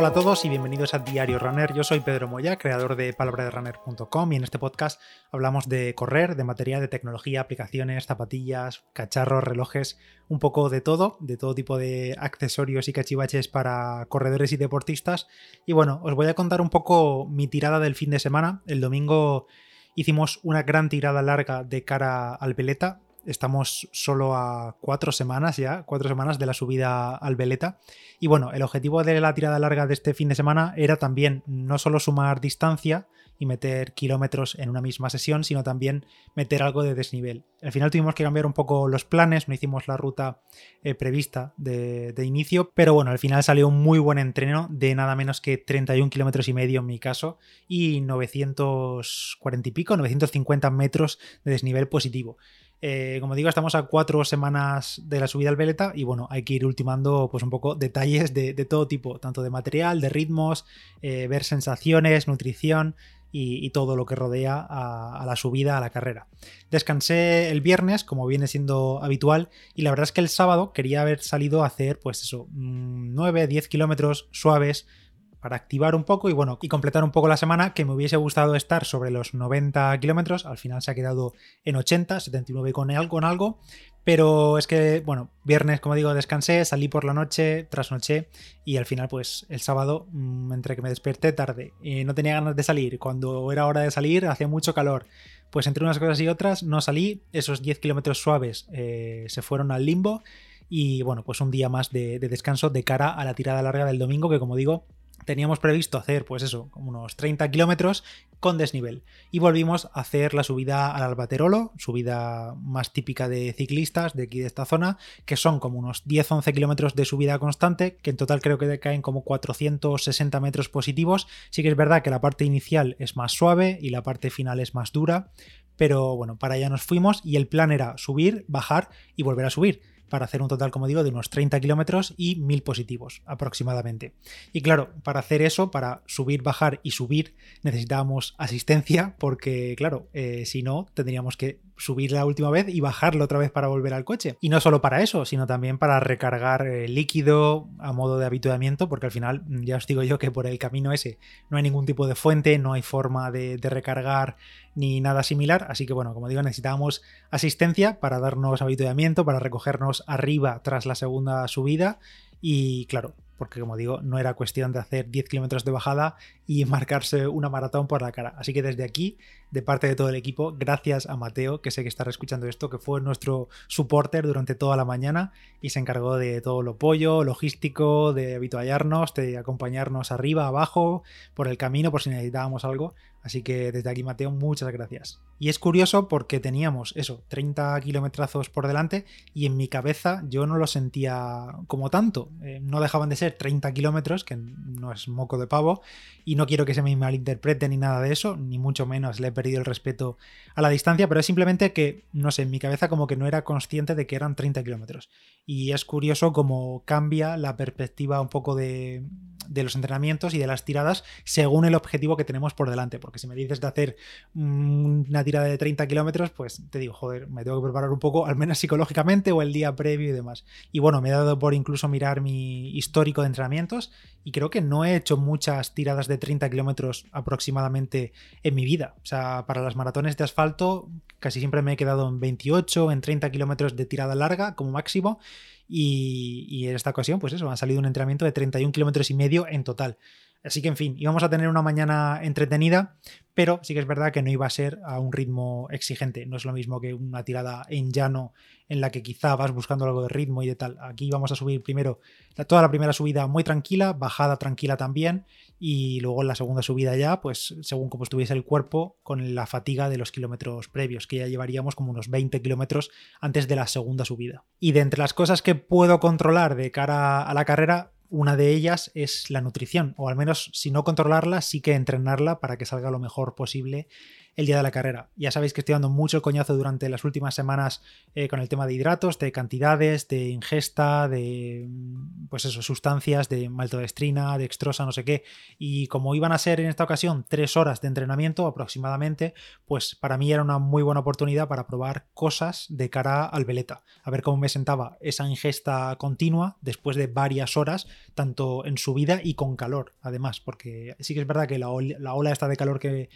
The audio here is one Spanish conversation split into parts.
Hola a todos y bienvenidos a Diario Runner. Yo soy Pedro Moya, creador de palabraderunner.com y en este podcast hablamos de correr, de material, de tecnología, aplicaciones, zapatillas, cacharros, relojes, un poco de todo, de todo tipo de accesorios y cachivaches para corredores y deportistas. Y bueno, os voy a contar un poco mi tirada del fin de semana. El domingo hicimos una gran tirada larga de cara al Veleta, Estamos solo a cuatro semanas ya, cuatro semanas de la subida al Veleta. Y bueno, el objetivo de la tirada larga de este fin de semana era también no solo sumar distancia y meter kilómetros en una misma sesión, sino también meter algo de desnivel. Al final tuvimos que cambiar un poco los planes, no hicimos la ruta eh, prevista de, de, inicio, pero bueno, al final salió un muy buen entreno de nada menos que 31 kilómetros y medio en mi caso y 940 y pico, 950 metros de desnivel positivo. Eh, como digo, estamos a cuatro semanas de la subida al Veleta y bueno, hay que ir ultimando pues un poco detalles de, todo tipo, tanto de material, de ritmos, eh, ver sensaciones, nutrición y, todo lo que rodea a, la subida a la carrera. Descansé el viernes, como viene siendo habitual, y la verdad es que el sábado quería haber salido a hacer pues eso, 9, mm, 10 kilómetros suaves para activar un poco y bueno, y completar un poco la semana, que me hubiese gustado estar sobre los 90 kilómetros, al final se ha quedado en 80, 79 con algo, con algo, pero es que, bueno, viernes, como digo, descansé, salí por la noche, trasnoché y al final, pues el sábado, mm, entre que me desperté tarde y no tenía ganas de salir, cuando era hora de salir hacía mucho calor, pues entre unas cosas y otras no salí, esos 10 kilómetros suaves eh, se fueron al limbo. Y bueno, pues un día más de descanso de cara a la tirada larga del domingo, que como digo, teníamos previsto hacer, pues eso, como unos 30 kilómetros con desnivel. Y volvimos a hacer la subida al Albaterolo, subida más típica de ciclistas de aquí de esta zona, que son como unos 10-11 kilómetros de subida constante, que en total creo que caen como 460 metros positivos. Sí que es verdad que la parte inicial es más suave y la parte final es más dura, pero bueno, para allá nos fuimos y el plan era subir, bajar y volver a subir para hacer un total, como digo, de unos 30 kilómetros y 1000 positivos aproximadamente. Y claro, para hacer eso, para subir, bajar y subir, necesitábamos asistencia porque, claro, eh, si no, tendríamos que subir la última vez y bajarlo otra vez para volver al coche. Y no solo para eso, sino también para recargar eh, líquido a modo de habituamiento, porque al final mm, ya os digo yo que por el camino ese no hay ningún tipo de fuente, no hay forma de, de recargar ni nada similar. Así que bueno, como digo, necesitábamos asistencia para darnos habituamiento, para recogernos arriba tras la segunda subida. Y claro, porque como digo, no era cuestión de hacer 10 kilómetros de bajada y marcarse una maratón por la cara. Así que desde aquí, de parte de todo el equipo, gracias a Mateo, que sé que estará escuchando esto, que fue nuestro supporter durante toda la mañana y se encargó de todo lo pollo, logístico, de habituallarnos, de acompañarnos arriba, abajo, por el camino, por si necesitábamos algo. Así que desde aquí, Mateo, muchas gracias. Y es curioso porque teníamos eso, 30 kilometrazos por delante y en mi cabeza yo no lo sentía como tanto. Eh, no dejaban de ser 30 kilómetros, que no es moco de pavo, y no quiero que se me malinterprete ni nada de eso, ni mucho menos le he perdido el respeto a la distancia, pero es simplemente que, no sé, en mi cabeza como que no era consciente de que eran 30 kilómetros. Y es curioso cómo cambia la perspectiva un poco de los entrenamientos y de las tiradas según el objetivo que tenemos por delante. Porque si me dices de hacer una tirada de 30 kilómetros, pues te digo, joder, me tengo que preparar un poco, al menos psicológicamente o el día previo y demás. Y bueno, me he dado por incluso mirar mi histórico de entrenamientos y creo que no he hecho muchas tiradas de 30 kilómetros aproximadamente en mi vida. O sea, para las maratones de asfalto casi siempre me he quedado en 28, en 30 kilómetros de tirada larga como máximo y, en esta ocasión, pues eso, ha salido un entrenamiento de 31 kilómetros y medio en total. Así que, en fin, íbamos a tener una mañana entretenida, pero sí que es verdad que no iba a ser a un ritmo exigente. No es lo mismo que una tirada en llano en la que quizá vas buscando algo de ritmo y de tal. Aquí vamos a subir primero toda la primera subida muy tranquila, bajada tranquila también, y luego en la segunda subida ya, pues según como estuviese el cuerpo, con la fatiga de los kilómetros previos, que ya llevaríamos como unos 20 kilómetros antes de la segunda subida. Y de entre las cosas que puedo controlar de cara a la carrera, una de ellas es la nutrición, o al menos si no controlarla, sí que entrenarla para que salga lo mejor posible el día de la carrera. Ya sabéis que estoy dando mucho coñazo durante las últimas semanas eh, con el tema de hidratos, de cantidades, de ingesta, de mm, pues eso, sustancias, de maltodextrina, de extrosa, no sé qué. Y como iban a ser en esta ocasión tres horas de entrenamiento aproximadamente, pues para mí era una muy buena oportunidad para probar cosas de cara al veleta. A ver cómo me sentaba esa ingesta continua después de varias horas, tanto en subida y con calor, además, porque sí que es verdad que la, ola esta de calor que,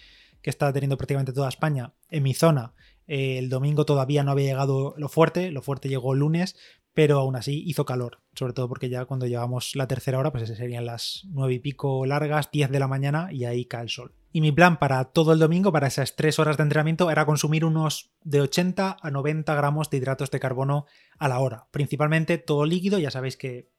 que está teniendo prácticamente toda España, en mi zona, eh, el domingo todavía no había llegado lo fuerte, lo fuerte llegó el lunes, pero aún así hizo calor, sobre todo porque ya cuando llevamos la tercera hora, pues serían las nueve y pico largas, 10 de la mañana y ahí cae el sol. Y mi plan para todo el domingo, para esas tres horas de entrenamiento, era consumir unos de 80 a 90 gramos de hidratos de carbono a la hora. Principalmente todo líquido, ya sabéis que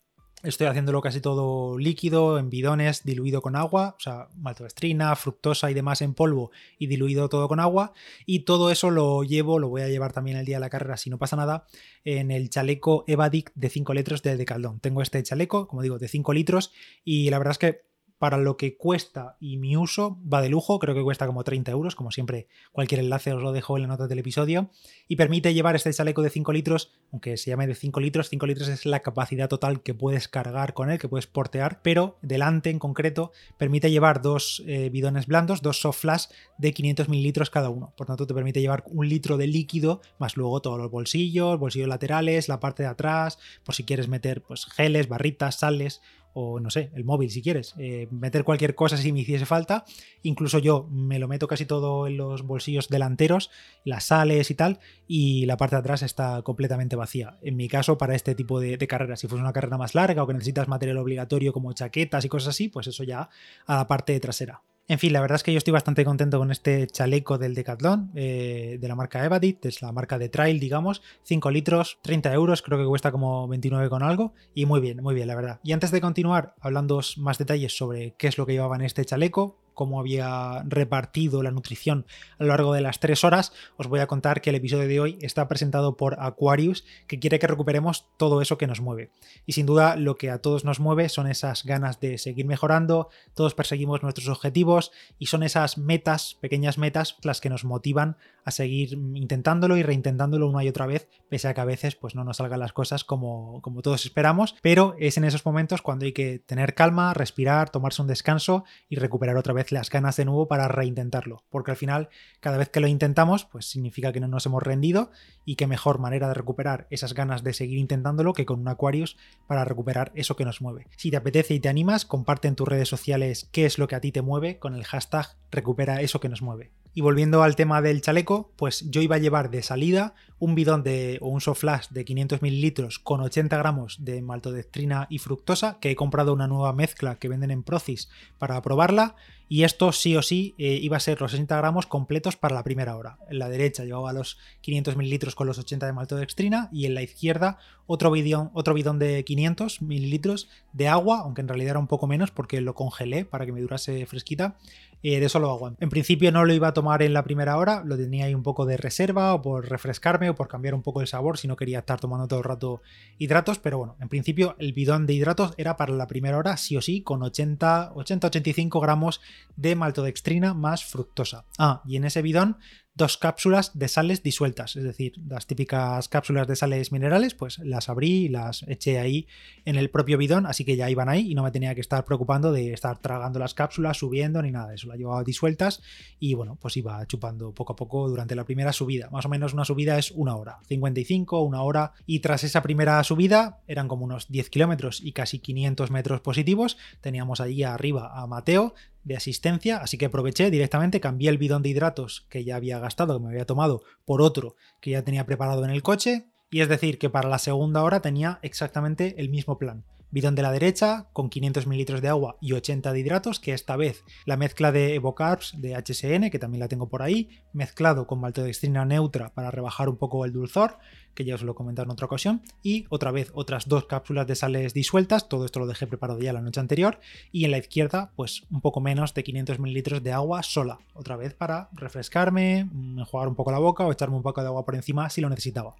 Estoy haciéndolo casi todo líquido, en bidones, diluido con agua, o sea, maltodextrina, fructosa y demás en polvo y diluido todo con agua. Y todo eso lo llevo, lo voy a llevar también el día de la carrera si no pasa nada, en el chaleco Evadic de 5 litros de Decaldón. Tengo este chaleco, como digo, de 5 litros y la verdad es que para lo que cuesta y mi uso va de lujo, creo que cuesta como 30 euros, como siempre cualquier enlace os lo dejo en la nota del episodio, y permite llevar este chaleco de 5 litros, aunque se llame de 5 litros, 5 litros es la capacidad total que puedes cargar con él, que puedes portear, pero delante en concreto permite llevar dos eh, bidones blandos, dos soft flash de 500 mililitros cada uno, por tanto te permite llevar un litro de líquido, más luego todos los bolsillos, bolsillos laterales, la parte de atrás, por si quieres meter pues geles, barritas, sales, o no sé, el móvil si quieres, eh, meter cualquier cosa si me hiciese falta. Incluso yo me lo meto casi todo en los bolsillos delanteros, las sales y tal, y la parte de atrás está completamente vacía. En mi caso, para este tipo de, de carreras, si fuese una carrera más larga o que necesitas material obligatorio como chaquetas y cosas así, pues eso ya a la parte trasera. En fin, la verdad es que yo estoy bastante contento con este chaleco del Decathlon eh, de la marca Evadit, es la marca de trail, digamos, 5 litros, 30 euros, creo que cuesta como 29 con algo, y muy bien, muy bien, la verdad. Y antes de continuar hablando más detalles sobre qué es lo que llevaba en este chaleco, cómo había repartido la nutrición a lo largo de las tres horas, os voy a contar que el episodio de hoy está presentado por Aquarius, que quiere que recuperemos todo eso que nos mueve. Y sin duda lo que a todos nos mueve son esas ganas de seguir mejorando, todos perseguimos nuestros objetivos y son esas metas, pequeñas metas, las que nos motivan a seguir intentándolo y reintentándolo una y otra vez, pese a que a veces pues no nos salgan las cosas como, como todos esperamos, pero es en esos momentos cuando hay que tener calma, respirar, tomarse un descanso y recuperar otra vez las ganas de nuevo para reintentarlo, porque al final cada vez que lo intentamos, pues significa que no nos hemos rendido y qué mejor manera de recuperar esas ganas de seguir intentándolo que con un Aquarius para recuperar eso que nos mueve. Si te apetece y te animas, comparte en tus redes sociales qué es lo que a ti te mueve con el hashtag recupera eso que nos mueve. Y volviendo al tema del chaleco, pues yo iba a llevar de salida un bidón de, o un soft flash de 500 mililitros con 80 gramos de maltodextrina y fructosa, que he comprado una nueva mezcla que venden en Procis para probarla. Y esto sí o sí eh, iba a ser los 60 gramos completos para la primera hora. En la derecha llevaba los 500 mililitros con los 80 de maltodextrina y en la izquierda otro bidón, otro bidón de 500 mililitros de agua, aunque en realidad era un poco menos porque lo congelé para que me durase fresquita eh, de solo agua. En principio no lo iba a tomar en la primera hora, lo tenía ahí un poco de reserva o por refrescarme por cambiar un poco el sabor si no quería estar tomando todo el rato hidratos, pero bueno, en principio el bidón de hidratos era para la primera hora sí o sí con 80-85 gramos de maltodextrina más fructosa. Ah, y en ese bidón dos cápsulas de sales disueltas, es decir, las típicas cápsulas de sales minerales, pues las abrí las eché ahí en el propio bidón, así que ya iban ahí y no me tenía que estar preocupando de estar tragando las cápsulas, subiendo ni nada de eso, las llevaba disueltas y bueno, pues iba chupando poco a poco durante la primera subida, más o menos una subida es una hora, 55, una hora y tras esa primera subida eran como unos 10 kilómetros y casi 500 metros positivos, teníamos allí arriba a Mateo, de asistencia, así que aproveché directamente, cambié el bidón de hidratos que ya había gastado, que me había tomado, por otro que ya tenía preparado en el coche, y es decir, que para la segunda hora tenía exactamente el mismo plan. Bidón de la derecha con 500 mililitros de agua y 80 de hidratos, que esta vez la mezcla de Evocarbs de HSN, que también la tengo por ahí, mezclado con maltodextrina neutra para rebajar un poco el dulzor, que ya os lo he comentado en otra ocasión, y otra vez otras dos cápsulas de sales disueltas, todo esto lo dejé preparado ya la noche anterior, y en la izquierda pues un poco menos de 500 mililitros de agua sola, otra vez para refrescarme, enjuagar un poco la boca o echarme un poco de agua por encima si lo necesitaba.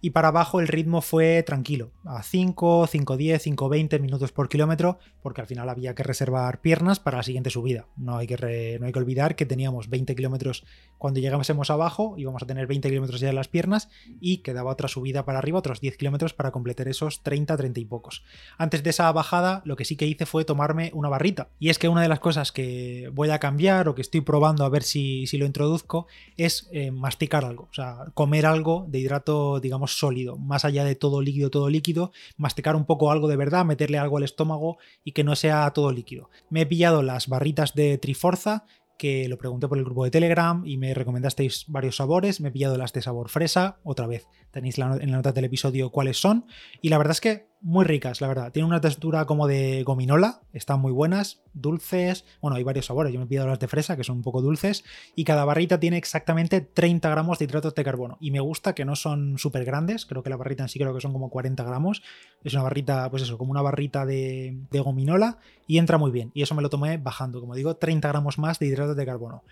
Y para abajo el ritmo fue tranquilo, a 5, 5.10, 5.20 minutos por kilómetro, porque al final había que reservar piernas para la siguiente subida. No hay que, no hay que olvidar que teníamos 20 kilómetros cuando llegásemos abajo, íbamos a tener 20 kilómetros ya en las piernas y quedaba otra subida para arriba, otros 10 kilómetros para completar esos 30, 30 y pocos. Antes de esa bajada, lo que sí que hice fue tomarme una barrita. Y es que una de las cosas que voy a cambiar o que estoy probando a ver si, si lo introduzco es eh, masticar algo, o sea, comer algo de hidrato, digamos, sólido, más allá de todo líquido, todo líquido, masticar un poco algo de verdad, meterle algo al estómago y que no sea todo líquido. Me he pillado las barritas de Triforza, que lo pregunté por el grupo de Telegram y me recomendasteis varios sabores. Me he pillado las de sabor fresa, otra vez. Tenéis en la nota del episodio cuáles son. Y la verdad es que muy ricas, la verdad. Tienen una textura como de gominola, están muy buenas, dulces. Bueno, hay varios sabores. Yo me he las de fresa, que son un poco dulces. Y cada barrita tiene exactamente 30 gramos de hidratos de carbono. Y me gusta que no son súper grandes. Creo que la barrita en sí creo que son como 40 gramos. Es una barrita, pues eso, como una barrita de, de gominola. Y entra muy bien. Y eso me lo tomé bajando, como digo, 30 gramos más de hidratos de carbono.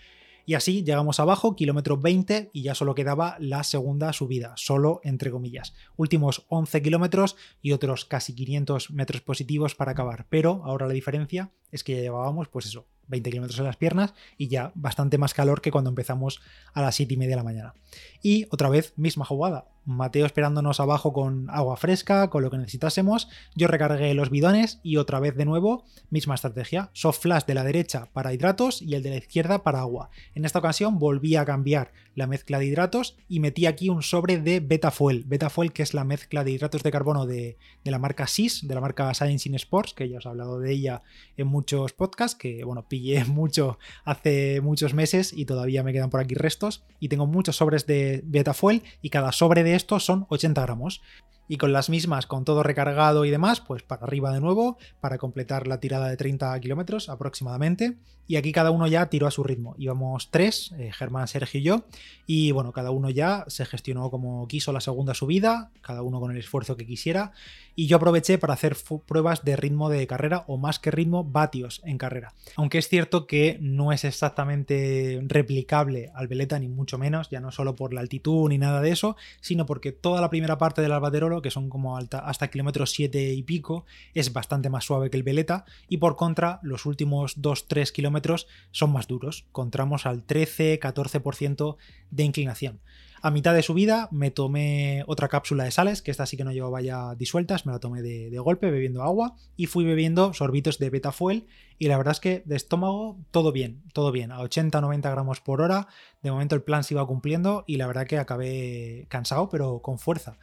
Y así llegamos abajo, kilómetro 20, y ya solo quedaba la segunda subida, solo entre comillas. Últimos 11 kilómetros y otros casi 500 metros positivos para acabar. Pero ahora la diferencia es que ya llevábamos, pues eso, 20 kilómetros en las piernas y ya bastante más calor que cuando empezamos a las 7 y media de la mañana. Y otra vez, misma jugada. Mateo esperándonos abajo con agua fresca, con lo que necesitásemos. Yo recargué los bidones y otra vez de nuevo, misma estrategia. Soft flash de la derecha para hidratos y el de la izquierda para agua. En esta ocasión volví a cambiar la mezcla de hidratos y metí aquí un sobre de Betafuel. Betafuel que es la mezcla de hidratos de carbono de, de la marca SIS, de la marca Science in Sports, que ya os he hablado de ella en muchos podcasts, que bueno, pillé mucho hace muchos meses y todavía me quedan por aquí restos. Y tengo muchos sobres de Betafuel y cada sobre de estos son 80 gramos y con las mismas, con todo recargado y demás, pues para arriba de nuevo, para completar la tirada de 30 kilómetros aproximadamente. Y aquí cada uno ya tiró a su ritmo. Íbamos tres, eh, Germán, Sergio y yo, y bueno, cada uno ya se gestionó como quiso la segunda subida, cada uno con el esfuerzo que quisiera. Y yo aproveché para hacer pruebas de ritmo de carrera, o más que ritmo, vatios en carrera. Aunque es cierto que no es exactamente replicable al Veleta, ni mucho menos, ya no solo por la altitud ni nada de eso, sino porque toda la primera parte del Albaterolo que son como alta, hasta kilómetros 7 y pico, es bastante más suave que el Veleta, y por contra, los últimos 2-3 kilómetros son más duros, encontramos al 13-14% de inclinación. A mitad de subida me tomé otra cápsula de sales, que esta sí que no llevaba ya disueltas, me la tomé de, de golpe bebiendo agua y fui bebiendo sorbitos de betafuel y la verdad es que de estómago todo bien, todo bien, a 80-90 gramos por hora, de momento el plan se iba cumpliendo y la verdad que acabé cansado pero con fuerza.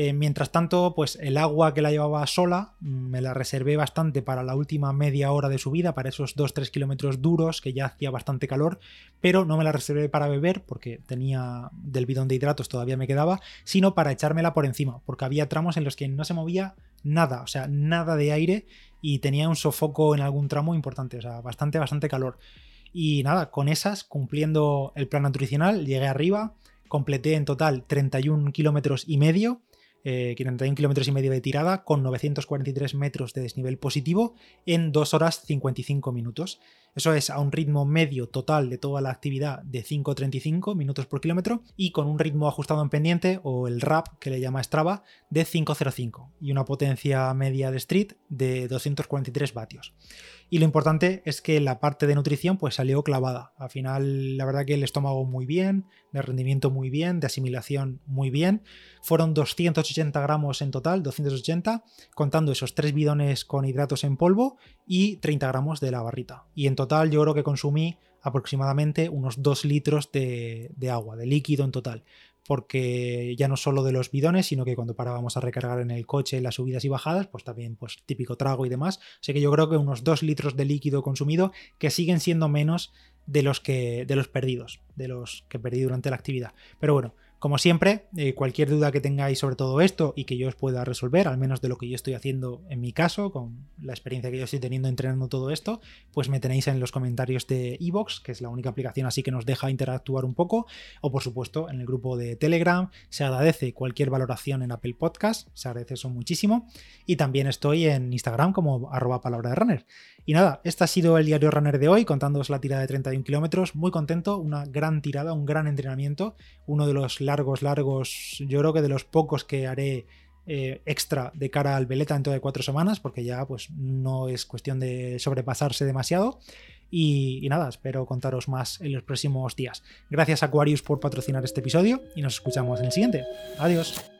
Eh, mientras tanto, pues el agua que la llevaba sola mm, me la reservé bastante para la última media hora de subida, para esos 2-3 kilómetros duros que ya hacía bastante calor, pero no me la reservé para beber porque tenía del bidón de hidratos todavía me quedaba, sino para echármela por encima, porque había tramos en los que no se movía nada, o sea, nada de aire y tenía un sofoco en algún tramo importante, o sea, bastante, bastante calor. Y nada, con esas, cumpliendo el plan nutricional, llegué arriba, completé en total 31 kilómetros y medio eh, 41 kilómetros y medio de tirada con 943 metros de desnivel positivo en 2 horas 55 minutos. Eso es a un ritmo medio total de toda la actividad de 5,35 minutos por kilómetro y con un ritmo ajustado en pendiente o el RAP que le llama Strava de 5,05 y una potencia media de street de 243 vatios. Y lo importante es que la parte de nutrición pues salió clavada. Al final, la verdad que el estómago muy bien, de rendimiento muy bien, de asimilación muy bien. Fueron 280 gramos en total, 280, contando esos tres bidones con hidratos en polvo y 30 gramos de la barrita. Y en total yo creo que consumí aproximadamente unos 2 litros de, agua, de líquido en total porque ya no solo de los bidones, sino que cuando parábamos a recargar en el coche las subidas y bajadas, pues también pues típico trago y demás. Así que yo creo que unos 2 litros de líquido consumido que siguen siendo menos de los que de los perdidos, de los que perdí durante la actividad. Pero bueno, como siempre, eh, cualquier duda que tengáis sobre todo esto y que yo os pueda resolver, al menos de lo que yo estoy haciendo en mi caso, con la experiencia que yo estoy teniendo entrenando todo esto, pues me tenéis en los comentarios de Evox, que es la única aplicación así que nos deja interactuar un poco, o por supuesto en el grupo de Telegram. Se agradece cualquier valoración en Apple Podcast, se agradece eso muchísimo. Y también estoy en Instagram como arroba palabra de runner. Y nada, este ha sido el diario runner de hoy, contándoos la tirada de 31 kilómetros. Muy contento, una gran tirada, un gran entrenamiento, uno de los largos, largos, yo creo que de los pocos que haré eh, extra de cara al veleta dentro de cuatro semanas, porque ya pues no es cuestión de sobrepasarse demasiado. Y, y, nada, espero contaros más en los próximos días. Gracias Aquarius por patrocinar este episodio y nos escuchamos en el siguiente. Adiós.